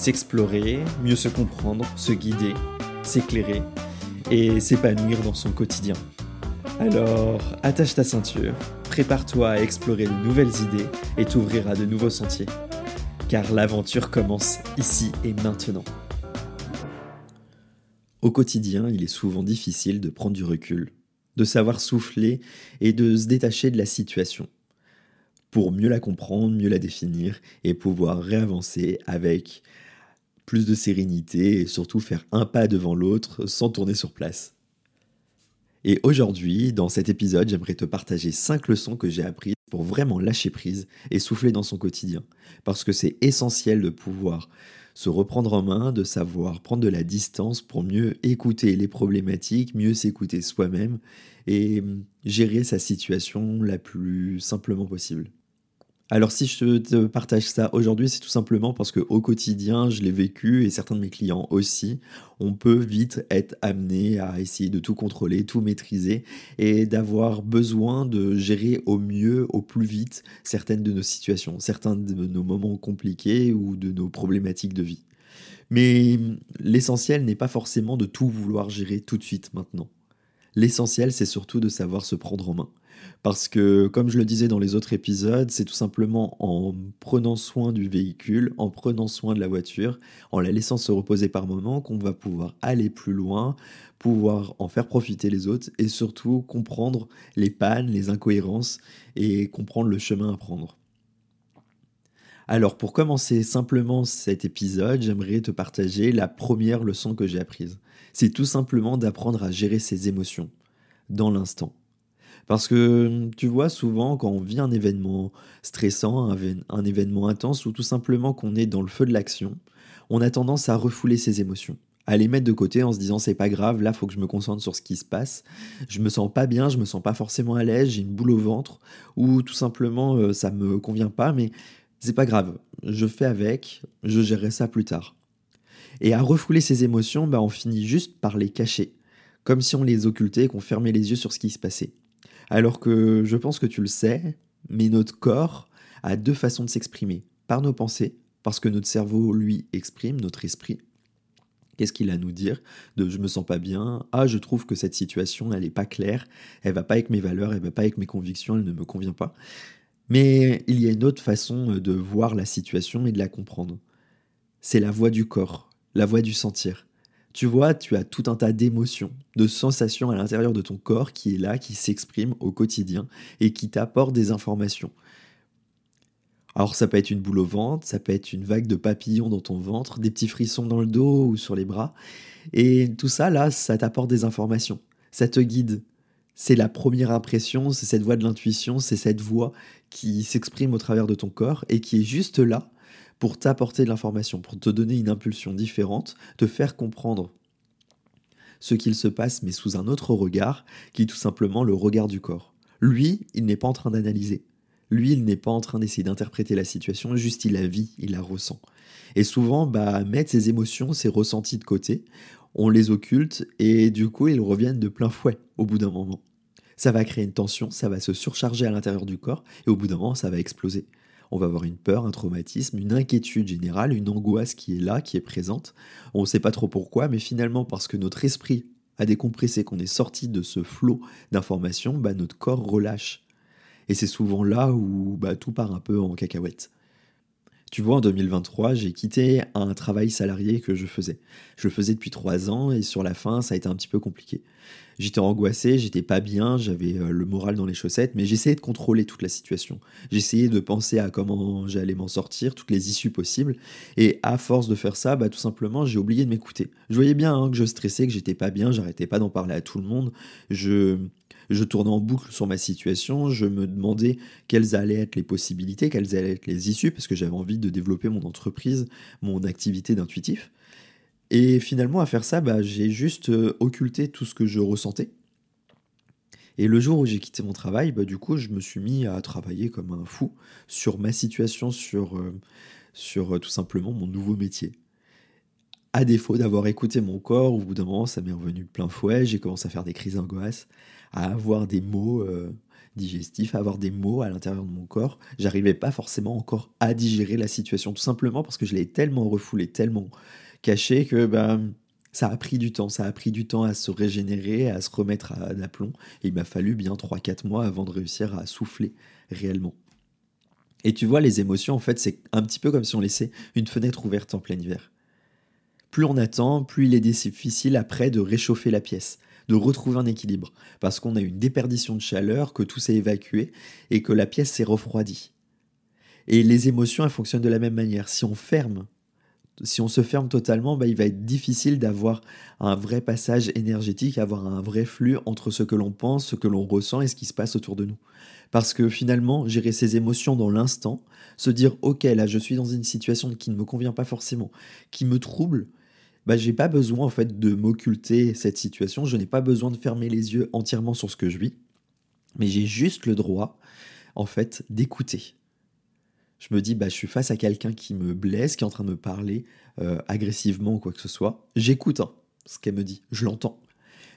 s'explorer, mieux se comprendre, se guider, s'éclairer et s'épanouir dans son quotidien. Alors, attache ta ceinture, prépare-toi à explorer de nouvelles idées et t'ouvrir à de nouveaux sentiers. Car l'aventure commence ici et maintenant. Au quotidien, il est souvent difficile de prendre du recul, de savoir souffler et de se détacher de la situation pour mieux la comprendre, mieux la définir et pouvoir réavancer avec plus de sérénité et surtout faire un pas devant l'autre sans tourner sur place. Et aujourd'hui, dans cet épisode, j'aimerais te partager 5 leçons que j'ai apprises pour vraiment lâcher prise et souffler dans son quotidien. Parce que c'est essentiel de pouvoir se reprendre en main, de savoir prendre de la distance pour mieux écouter les problématiques, mieux s'écouter soi-même et gérer sa situation la plus simplement possible. Alors si je te partage ça aujourd'hui, c'est tout simplement parce que au quotidien, je l'ai vécu et certains de mes clients aussi, on peut vite être amené à essayer de tout contrôler, tout maîtriser et d'avoir besoin de gérer au mieux, au plus vite certaines de nos situations, certains de nos moments compliqués ou de nos problématiques de vie. Mais l'essentiel n'est pas forcément de tout vouloir gérer tout de suite maintenant. L'essentiel, c'est surtout de savoir se prendre en main. Parce que, comme je le disais dans les autres épisodes, c'est tout simplement en prenant soin du véhicule, en prenant soin de la voiture, en la laissant se reposer par moments, qu'on va pouvoir aller plus loin, pouvoir en faire profiter les autres et surtout comprendre les pannes, les incohérences et comprendre le chemin à prendre. Alors pour commencer simplement cet épisode, j'aimerais te partager la première leçon que j'ai apprise. C'est tout simplement d'apprendre à gérer ses émotions dans l'instant. Parce que tu vois, souvent, quand on vit un événement stressant, un, événement intense, ou tout simplement qu'on est dans le feu de l'action, on a tendance à refouler ses émotions, à les mettre de côté en se disant c'est pas grave, là, faut que je me concentre sur ce qui se passe. Je me sens pas bien, je me sens pas forcément à l'aise, j'ai une boule au ventre, ou tout simplement euh, ça me convient pas, mais c'est pas grave, je fais avec, je gérerai ça plus tard. Et à refouler ces émotions, bah, on finit juste par les cacher, comme si on les occultait et qu'on fermait les yeux sur ce qui se passait. Alors que je pense que tu le sais, mais notre corps a deux façons de s'exprimer. Par nos pensées, parce que notre cerveau, lui, exprime, notre esprit. Qu'est-ce qu'il a à nous dire De je me sens pas bien, ah je trouve que cette situation elle est pas claire, elle va pas avec mes valeurs, elle va pas avec mes convictions, elle ne me convient pas. Mais il y a une autre façon de voir la situation et de la comprendre. C'est la voix du corps, la voix du sentir. Tu vois, tu as tout un tas d'émotions, de sensations à l'intérieur de ton corps qui est là, qui s'exprime au quotidien et qui t'apporte des informations. Alors ça peut être une boule au ventre, ça peut être une vague de papillons dans ton ventre, des petits frissons dans le dos ou sur les bras. Et tout ça, là, ça t'apporte des informations. Ça te guide, c'est la première impression, c'est cette voix de l'intuition, c'est cette voix qui s'exprime au travers de ton corps et qui est juste là pour t'apporter de l'information, pour te donner une impulsion différente, te faire comprendre ce qu'il se passe, mais sous un autre regard, qui est tout simplement le regard du corps. Lui, il n'est pas en train d'analyser. Lui, il n'est pas en train d'essayer d'interpréter la situation, juste il la vit, il la ressent. Et souvent, bah, mettre ses émotions, ses ressentis de côté, on les occulte et du coup, ils reviennent de plein fouet au bout d'un moment ça va créer une tension, ça va se surcharger à l'intérieur du corps, et au bout d'un moment, ça va exploser. On va avoir une peur, un traumatisme, une inquiétude générale, une angoisse qui est là, qui est présente. On ne sait pas trop pourquoi, mais finalement, parce que notre esprit a décompressé, qu'on est sorti de ce flot d'informations, bah, notre corps relâche. Et c'est souvent là où bah, tout part un peu en cacahuète. Tu vois, en 2023, j'ai quitté un travail salarié que je faisais. Je le faisais depuis trois ans et sur la fin, ça a été un petit peu compliqué. J'étais angoissé, j'étais pas bien, j'avais euh, le moral dans les chaussettes, mais j'essayais de contrôler toute la situation. J'essayais de penser à comment j'allais m'en sortir, toutes les issues possibles. Et à force de faire ça, bah, tout simplement, j'ai oublié de m'écouter. Je voyais bien hein, que je stressais, que j'étais pas bien, j'arrêtais pas d'en parler à tout le monde. Je je tournais en boucle sur ma situation, je me demandais quelles allaient être les possibilités, quelles allaient être les issues, parce que j'avais envie de développer mon entreprise, mon activité d'intuitif. Et finalement, à faire ça, bah, j'ai juste occulté tout ce que je ressentais. Et le jour où j'ai quitté mon travail, bah, du coup, je me suis mis à travailler comme un fou sur ma situation, sur, sur tout simplement mon nouveau métier. À défaut d'avoir écouté mon corps, au bout d'un moment, ça m'est revenu plein fouet, j'ai commencé à faire des crises d'angoisse, à avoir des mots digestif, avoir des mots à l'intérieur de mon corps. J'arrivais pas forcément encore à digérer la situation, tout simplement parce que je l'ai tellement refoulé, tellement caché que ben, ça a pris du temps. Ça a pris du temps à se régénérer, à se remettre à d'aplomb. Il m'a fallu bien 3-4 mois avant de réussir à souffler réellement. Et tu vois, les émotions, en fait, c'est un petit peu comme si on laissait une fenêtre ouverte en plein hiver. Plus on attend, plus il est difficile après de réchauffer la pièce de retrouver un équilibre, parce qu'on a une déperdition de chaleur, que tout s'est évacué et que la pièce s'est refroidie. Et les émotions, elles fonctionnent de la même manière. Si on ferme, si on se ferme totalement, bah, il va être difficile d'avoir un vrai passage énergétique, avoir un vrai flux entre ce que l'on pense, ce que l'on ressent et ce qui se passe autour de nous. Parce que finalement, gérer ses émotions dans l'instant, se dire ok là je suis dans une situation qui ne me convient pas forcément, qui me trouble, bah, j'ai pas besoin en fait de m'occulter cette situation, je n'ai pas besoin de fermer les yeux entièrement sur ce que je vis, mais j'ai juste le droit en fait d'écouter. Je me dis bah je suis face à quelqu'un qui me blesse, qui est en train de me parler euh, agressivement ou quoi que ce soit. J'écoute hein, ce qu'elle me dit, je l'entends.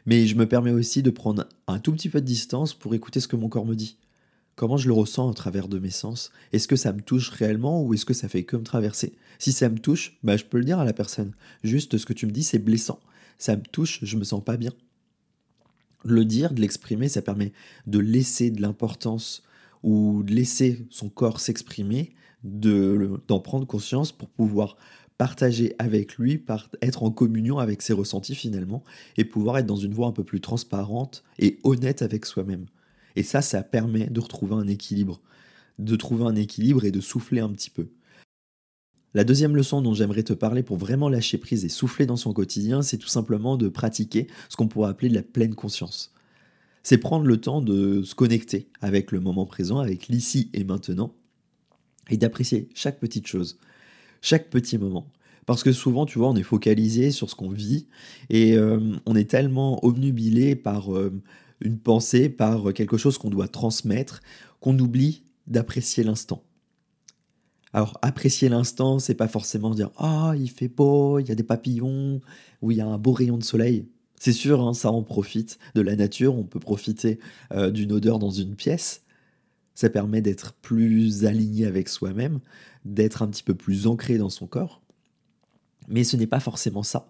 Mais je me permets aussi de prendre un tout petit peu de distance pour écouter ce que mon corps me dit. Comment je le ressens à travers de mes sens? Est-ce que ça me touche réellement ou est-ce que ça fait que me traverser? Si ça me touche, bah, je peux le dire à la personne. Juste ce que tu me dis, c'est blessant. Ça me touche, je me sens pas bien. Le dire, de l'exprimer, ça permet de laisser de l'importance ou de laisser son corps s'exprimer, d'en prendre conscience pour pouvoir partager avec lui, être en communion avec ses ressentis finalement, et pouvoir être dans une voie un peu plus transparente et honnête avec soi-même. Et ça, ça permet de retrouver un équilibre, de trouver un équilibre et de souffler un petit peu. La deuxième leçon dont j'aimerais te parler pour vraiment lâcher prise et souffler dans son quotidien, c'est tout simplement de pratiquer ce qu'on pourrait appeler de la pleine conscience. C'est prendre le temps de se connecter avec le moment présent, avec l'ici et maintenant, et d'apprécier chaque petite chose, chaque petit moment. Parce que souvent, tu vois, on est focalisé sur ce qu'on vit et euh, on est tellement obnubilé par euh, une pensée, par quelque chose qu'on doit transmettre, qu'on oublie d'apprécier l'instant. Alors, apprécier l'instant, c'est pas forcément dire Ah, il fait beau, il y a des papillons, ou il y a un beau rayon de soleil. C'est sûr, hein, ça on profite de la nature, on peut profiter euh, d'une odeur dans une pièce. Ça permet d'être plus aligné avec soi-même, d'être un petit peu plus ancré dans son corps. Mais ce n'est pas forcément ça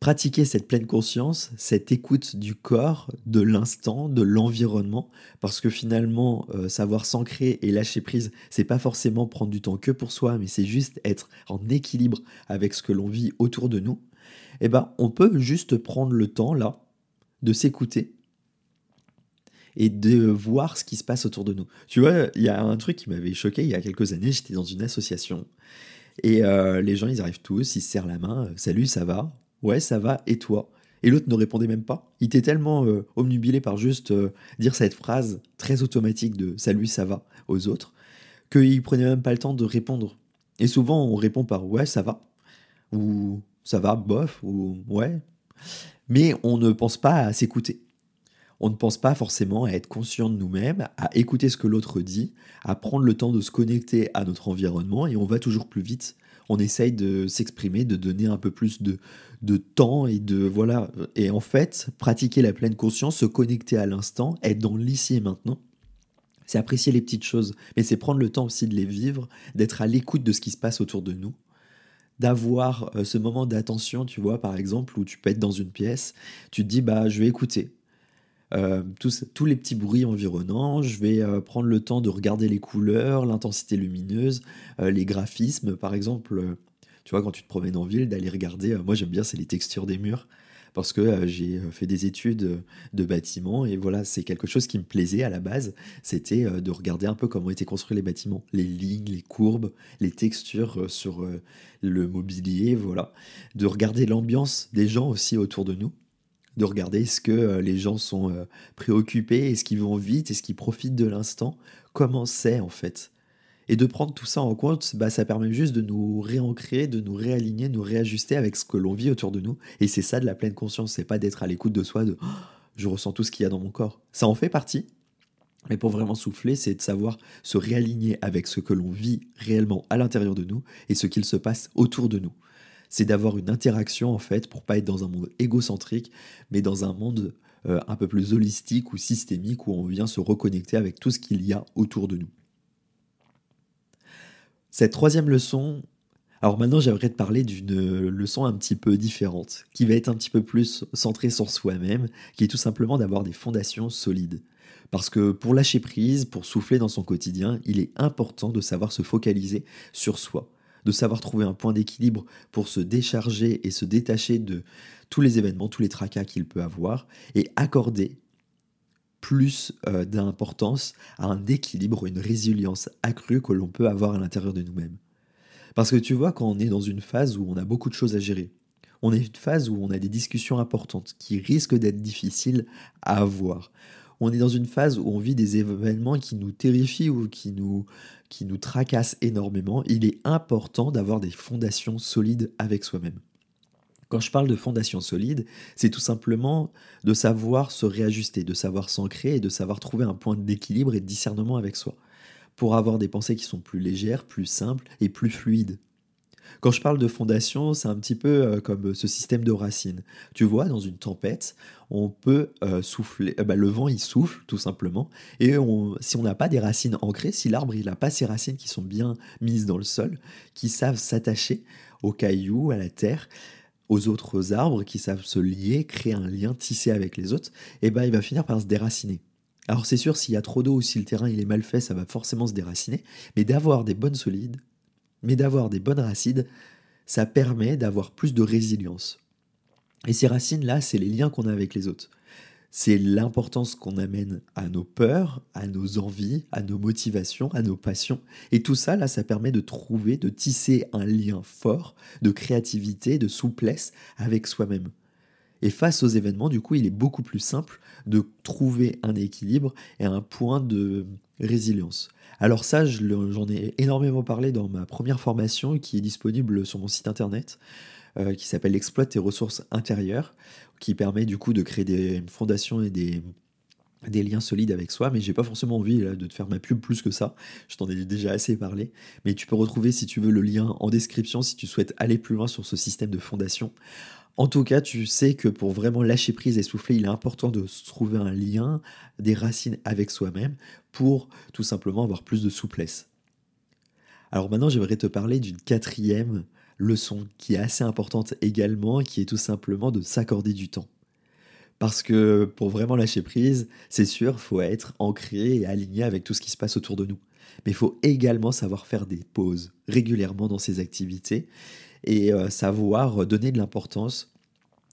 pratiquer cette pleine conscience, cette écoute du corps, de l'instant, de l'environnement, parce que finalement, euh, savoir s'ancrer et lâcher prise, c'est pas forcément prendre du temps que pour soi, mais c'est juste être en équilibre avec ce que l'on vit autour de nous. Eh ben, on peut juste prendre le temps là de s'écouter et de voir ce qui se passe autour de nous. Tu vois, il y a un truc qui m'avait choqué il y a quelques années, j'étais dans une association et euh, les gens, ils arrivent tous, ils se serrent la main, salut, ça va? Ouais, ça va, et toi? Et l'autre ne répondait même pas. Il était tellement euh, omnubilé par juste euh, dire cette phrase très automatique de salut, ça va aux autres, qu'il prenait même pas le temps de répondre. Et souvent, on répond par ouais, ça va, ou ça va, bof, ou ouais. Mais on ne pense pas à s'écouter. On ne pense pas forcément à être conscient de nous-mêmes, à écouter ce que l'autre dit, à prendre le temps de se connecter à notre environnement et on va toujours plus vite on essaye de s'exprimer, de donner un peu plus de, de temps et de voilà. Et en fait, pratiquer la pleine conscience, se connecter à l'instant, être dans l'ici et maintenant, c'est apprécier les petites choses, mais c'est prendre le temps aussi de les vivre, d'être à l'écoute de ce qui se passe autour de nous, d'avoir euh, ce moment d'attention, tu vois, par exemple, où tu peux être dans une pièce, tu te dis, bah, je vais écouter, euh, tous, les petits bruits environnants. Je vais euh, prendre le temps de regarder les couleurs, l'intensité lumineuse, les graphismes. Par exemple, tu vois, quand tu te promènes en ville, d'aller regarder. moi, j'aime bien, c'est les textures des murs. Parce que j'ai fait des études de bâtiments et voilà, c'est quelque chose qui me plaisait à la base. C'était de regarder un peu comment étaient construits les bâtiments, les lignes, les courbes, les textures sur le mobilier, voilà. De regarder l'ambiance des gens aussi autour de nous de regarder est-ce que euh, les gens sont euh, préoccupés, est-ce qu'ils vont vite, est-ce qu'ils profitent de l'instant, comment c'est en fait. Et de prendre tout ça en compte, bah, ça permet juste de nous réancrer, de nous réaligner, nous réajuster avec ce que l'on vit autour de nous. Et c'est ça de la pleine conscience, c'est pas d'être à l'écoute de soi, de oh, je ressens tout ce qu'il y a dans mon corps. Ça en fait partie, mais pour vraiment souffler, c'est de savoir se réaligner avec ce que l'on vit réellement à l'intérieur de nous et ce qu'il se passe autour de nous. C'est d'avoir une interaction en fait pour pas être dans un monde égocentrique, mais dans un monde euh, un peu plus holistique ou systémique où on vient se reconnecter avec tout ce qu'il y a autour de nous. Cette troisième leçon, alors maintenant j'aimerais te parler d'une leçon un petit peu différente, qui va être un petit peu plus centrée sur soi-même, qui est tout simplement d'avoir des fondations solides. Parce que pour lâcher prise, pour souffler dans son quotidien, il est important de savoir se focaliser sur soi, de savoir trouver un point d'équilibre pour se décharger et se détacher de tous les événements, tous les tracas qu'il peut avoir, et accorder plus euh, d'importance à un équilibre, une résilience accrue que l'on peut avoir à l'intérieur de nous-mêmes. Parce que tu vois, quand on est dans une phase où on a beaucoup de choses à gérer, on est une phase où on a des discussions importantes qui risquent d'être difficiles à avoir. On est dans une phase où on vit des événements qui nous terrifient ou qui nous, qui nous tracassent énormément. Il est important d'avoir des fondations solides avec soi-même. Quand je parle de fondation solide, c'est tout simplement de savoir se réajuster, de savoir s'ancrer et de savoir trouver un point d'équilibre et de discernement avec soi, pour avoir des pensées qui sont plus légères, plus simples et plus fluides. Quand je parle de fondation, c'est un petit peu euh, comme ce système de racines. Tu vois, dans une tempête, on peut euh, souffler, euh, bah, le vent il souffle tout simplement, et si on n'a pas des racines ancrées, si l'arbre il n'a pas ses racines qui sont bien mises dans le sol, qui savent s'attacher aux cailloux, à la terre, aux autres arbres qui savent se lier, créer un lien, tisser avec les autres, et eh ben il va finir par se déraciner. Alors c'est sûr, s'il y a trop d'eau ou si le terrain il est mal fait, ça va forcément se déraciner, mais d'avoir des bonnes solides, mais d'avoir des bonnes racines, ça permet d'avoir plus de résilience. Et ces racines-là, c'est les liens qu'on a avec les autres c'est l'importance qu'on amène à nos peurs, à nos envies, à nos motivations, à nos passions. Et tout ça, là, ça permet de trouver, de tisser un lien fort de créativité, de souplesse avec soi-même. Et face aux événements, du coup, il est beaucoup plus simple de trouver un équilibre et un point de résilience. Alors ça, j'en ai énormément parlé dans ma première formation qui est disponible sur mon site internet. Euh, qui s'appelle Exploite tes ressources intérieures, qui permet du coup de créer des fondations et des, liens solides avec soi, mais j'ai pas forcément envie de te faire ma pub plus que ça. Je t'en ai déjà assez parlé, mais tu peux retrouver si tu veux le lien en description si tu souhaites aller plus loin sur ce système de fondation. En tout cas, tu sais que pour vraiment lâcher prise et souffler, il est important de trouver un lien, des racines avec soi-même pour tout simplement avoir plus de souplesse. Alors maintenant, j'aimerais te parler d'une quatrième leçon qui est assez importante également, qui est tout simplement de s'accorder du temps. Parce que pour vraiment lâcher prise, c'est sûr, il faut être ancré et aligné avec tout ce qui se passe autour de nous. Mais il faut également savoir faire des pauses régulièrement dans ses activités et euh, savoir donner de l'importance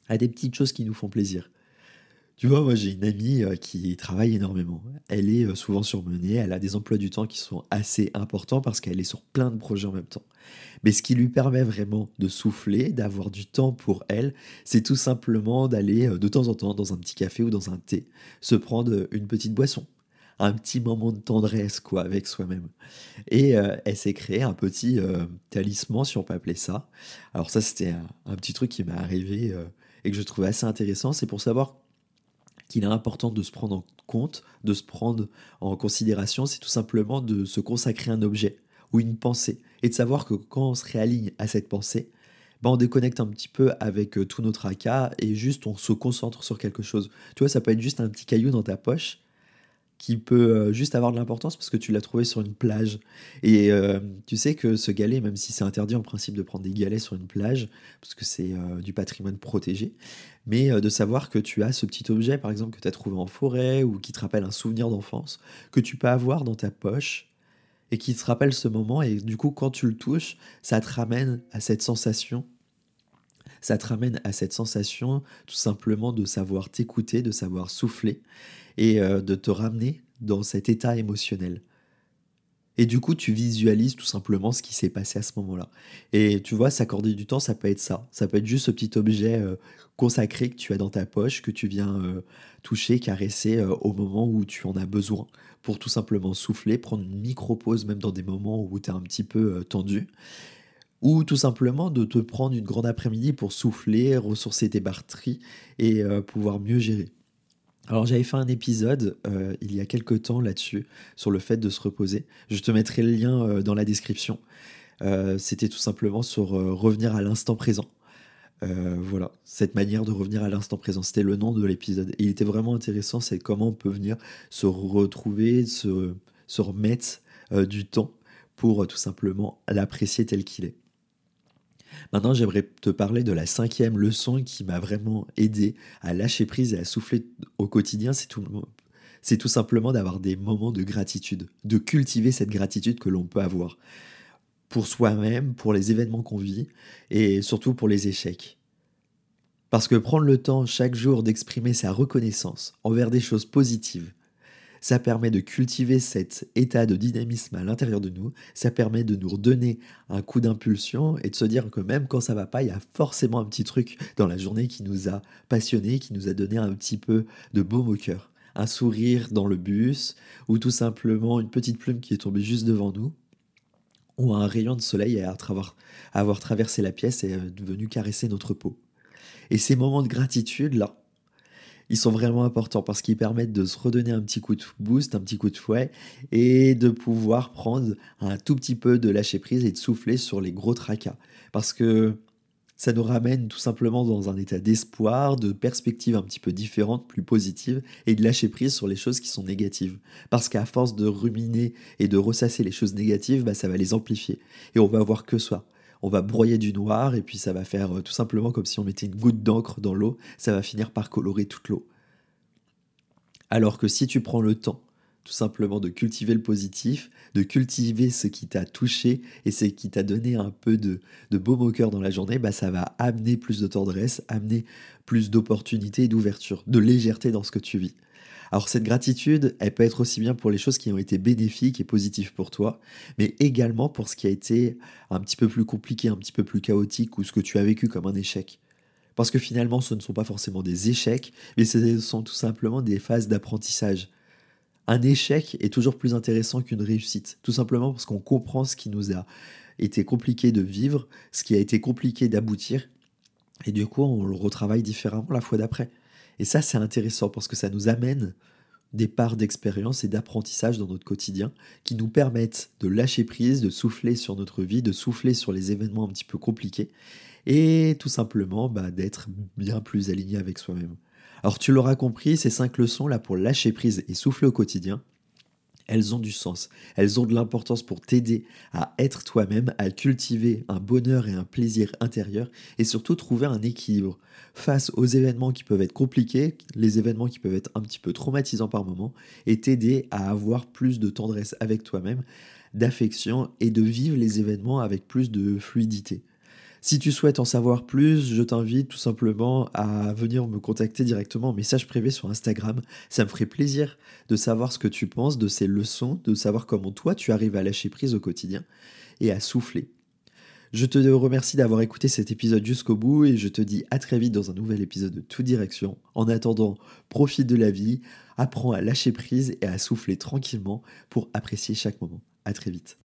à des petites choses qui nous font plaisir. Tu vois, moi j'ai une amie euh, qui travaille énormément. Elle est euh, souvent surmenée, elle a des emplois du temps qui sont assez importants parce qu'elle est sur plein de projets en même temps. Mais ce qui lui permet vraiment de souffler, d'avoir du temps pour elle, c'est tout simplement d'aller euh, de temps en temps dans un petit café ou dans un thé, se prendre une petite boisson, un petit moment de tendresse quoi avec soi-même. Et elle s'est créé un petit talisman, si on peut appeler ça. Alors ça c'était un, un, petit truc qui m'est arrivé et que je trouvais assez intéressant, c'est pour savoir qu'il est important de se prendre en compte, de se prendre en considération, c'est tout simplement de se consacrer un objet ou une pensée et de savoir que quand on se réaligne à cette pensée, ben on déconnecte un petit peu avec euh, tout notre tracas et juste on se concentre sur quelque chose. Tu vois, ça peut être juste un petit caillou dans ta poche qui peut euh, juste avoir de l'importance parce que tu l'as trouvé sur une plage. Et euh, tu sais que ce galet, même si c'est interdit en principe de prendre des galets sur une plage, parce que c'est euh, du patrimoine protégé, mais de savoir que tu as ce petit objet, par exemple, que tu as trouvé en forêt ou qui te rappelle un souvenir d'enfance, que tu peux avoir dans ta poche et qui te rappelle ce moment. Et du coup, quand tu le touches, ça te ramène à cette sensation ça te ramène à cette sensation tout simplement de savoir t'écouter, de savoir souffler et euh, de te ramener dans cet état émotionnel. Et du coup, tu visualises tout simplement ce qui s'est passé à ce moment-là. Et tu vois, s'accorder du temps, ça peut être ça. Ça peut être juste ce petit objet euh, consacré que tu as dans ta poche, que tu viens euh, toucher, caresser au moment où tu en as besoin, pour tout simplement souffler, prendre une micro-pause, même dans des moments où tu es un petit peu tendu. Ou tout simplement de te prendre une grande après-midi pour souffler, ressourcer tes batteries et pouvoir mieux gérer. Alors j'avais fait un épisode euh, il y a quelques temps là-dessus, sur le fait de se reposer. Je te mettrai le lien euh, dans la description. Euh, c'était tout simplement sur revenir à l'instant présent. voilà, cette manière de revenir à l'instant présent, c'était le nom de l'épisode. Il était vraiment intéressant, c'est comment on peut venir se retrouver, se, se remettre du temps pour tout simplement l'apprécier tel qu'il est. Maintenant, j'aimerais te parler de la cinquième leçon qui m'a vraiment aidé à lâcher prise et à souffler au quotidien. C'est tout, simplement d'avoir des moments de gratitude, de cultiver cette gratitude que l'on peut avoir pour soi-même, pour les événements qu'on vit et surtout pour les échecs. Parce que prendre le temps chaque jour d'exprimer sa reconnaissance envers des choses positives, ça permet de cultiver cet état de dynamisme à l'intérieur de nous, ça permet de nous redonner un coup d'impulsion et de se dire que même quand ça va pas, il y a forcément un petit truc dans la journée qui nous a passionnés, qui nous a donné un petit peu de baume au cœur. Un sourire dans le bus, ou tout simplement une petite plume qui est tombée juste devant nous, ou un rayon de soleil à avoir, traversé la pièce et venu caresser notre peau. Et ces moments de gratitude, là, ils sont vraiment importants parce qu'ils permettent de se redonner un petit coup de boost, un petit coup de fouet et de pouvoir prendre un tout petit peu de lâcher prise et de souffler sur les gros tracas. Parce que ça nous ramène tout simplement dans un état d'espoir, de perspective un petit peu différente, plus positive, et de lâcher prise sur les choses qui sont négatives. Parce qu'à force de ruminer et de ressasser les choses négatives, bah, ça va les amplifier. Et on va voir que ça on va broyer du noir et puis ça va faire euh, tout simplement comme si on mettait une goutte d'encre dans l'eau, ça va finir par colorer toute l'eau. Alors que si tu prends le temps tout simplement de cultiver le positif, de cultiver ce qui t'a touché et ce qui t'a donné un peu de, de baume au cœur dans la journée, bah ça va amener plus de tendresse, amener plus d'opportunités d'ouverture, de légèreté dans ce que tu vis. Alors cette gratitude, elle peut être aussi bien pour les choses qui ont été bénéfiques et positives pour toi, mais également pour ce qui a été un petit peu plus compliqué, un petit peu plus chaotique ou ce que tu as vécu comme un échec. Parce que finalement, ce ne sont pas forcément des échecs, mais ce sont tout simplement des phases d'apprentissage. Un échec est toujours plus intéressant qu'une réussite, tout simplement parce qu'on comprend ce qui nous a été compliqué de vivre, ce qui a été compliqué d'aboutir, et du coup, on le retravaille différemment la fois d'après. Et ça, c'est intéressant parce que ça nous amène des parts d'expérience et d'apprentissage dans notre quotidien qui nous permettent de lâcher prise, de souffler sur notre vie, de souffler sur les événements un petit peu compliqués et tout simplement bah, d'être bien plus aligné avec soi-même. Alors tu l'auras compris, ces cinq leçons là pour lâcher prise et souffler au quotidien, elles ont du sens, elles ont de l'importance pour t'aider à être toi-même, à cultiver un bonheur et un plaisir intérieur et surtout trouver un équilibre face aux événements qui peuvent être compliqués, les événements qui peuvent être un petit peu traumatisants par moment et t'aider à avoir plus de tendresse avec toi-même, d'affection et de vivre les événements avec plus de fluidité. Si tu souhaites en savoir plus, je t'invite tout simplement à venir me contacter directement en message privé sur Instagram. Ça me ferait plaisir de savoir ce que tu penses de ces leçons, de savoir comment toi tu arrives à lâcher prise au quotidien et à souffler. Je te remercie d'avoir écouté cet épisode jusqu'au bout et je te dis à très vite dans un nouvel épisode de Toute Direction. En attendant, profite de la vie, apprends à lâcher prise et à souffler tranquillement pour apprécier chaque moment. À très vite.